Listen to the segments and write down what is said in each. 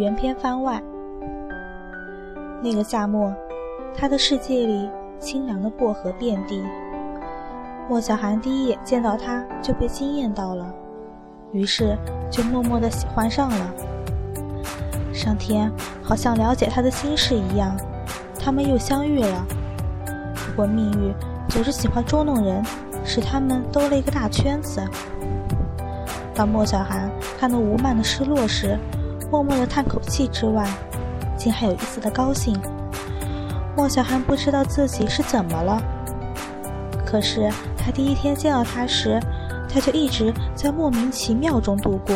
原片番外。那个夏末，他的世界里清凉的薄荷遍地。莫小寒第一眼见到他就被惊艳到了，于是就默默的喜欢上了。上天好像了解他的心事一样，他们又相遇了。不过命运总是喜欢捉弄人，使他们兜了一个大圈子。当莫小寒看到吴曼的失落时，默默的叹口气之外，竟还有一丝的高兴。莫小寒不知道自己是怎么了，可是。他第一天见到他时，他就一直在莫名其妙中度过。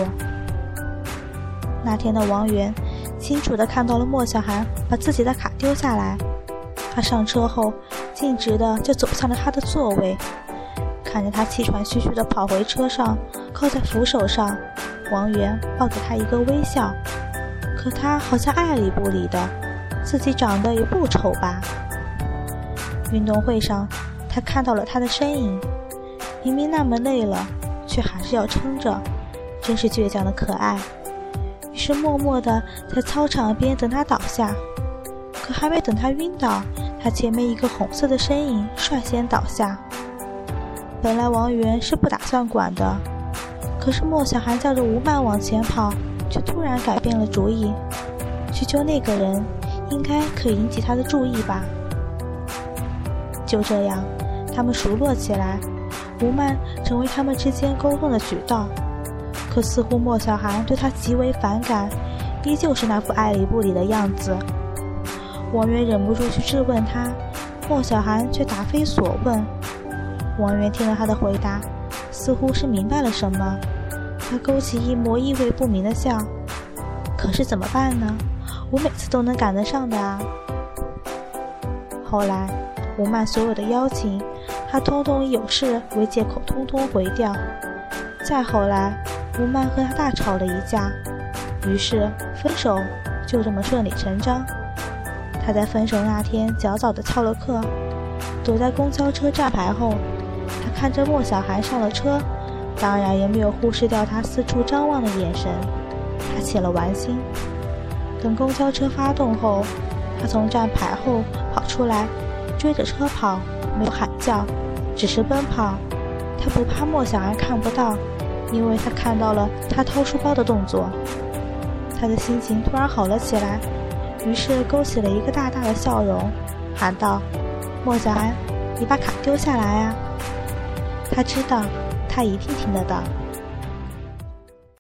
那天的王源清楚地看到了莫小寒把自己的卡丢下来，他上车后径直的就走向了他的座位，看着他气喘吁吁的跑回车上，靠在扶手上，王源报给他一个微笑，可他好像爱理不理的，自己长得也不丑吧？运动会上。他看到了他的身影，明明那么累了，却还是要撑着，真是倔强的可爱。于是默默地在操场边等他倒下，可还没等他晕倒，他前面一个红色的身影率先倒下。本来王源是不打算管的，可是莫小寒叫着吴曼往前跑，却突然改变了主意，去救那个人，应该可以引起他的注意吧。就这样。他们熟络起来，吴曼成为他们之间沟通的渠道。可似乎莫小寒对他极为反感，依旧是那副爱理不理的样子。王源忍不住去质问他，莫小寒却答非所问。王源听了他的回答，似乎是明白了什么，他勾起一抹意味不明的笑。可是怎么办呢？我每次都能赶得上的啊。后来，吴曼所有的邀请。他通通以有事为借口，通通回掉。再后来，吴曼和他大吵了一架，于是分手就这么顺理成章。他在分手那天早早的翘了课，躲在公交车站牌后，他看着莫小寒上了车，当然也没有忽视掉他四处张望的眼神。他起了玩心。等公交车发动后，他从站牌后跑出来，追着车跑，没有喊叫。只是奔跑，他不怕莫小安看不到，因为他看到了他掏书包的动作。他的心情突然好了起来，于是勾起了一个大大的笑容，喊道：“莫小安，你把卡丢下来啊！”他知道，他一定听得到。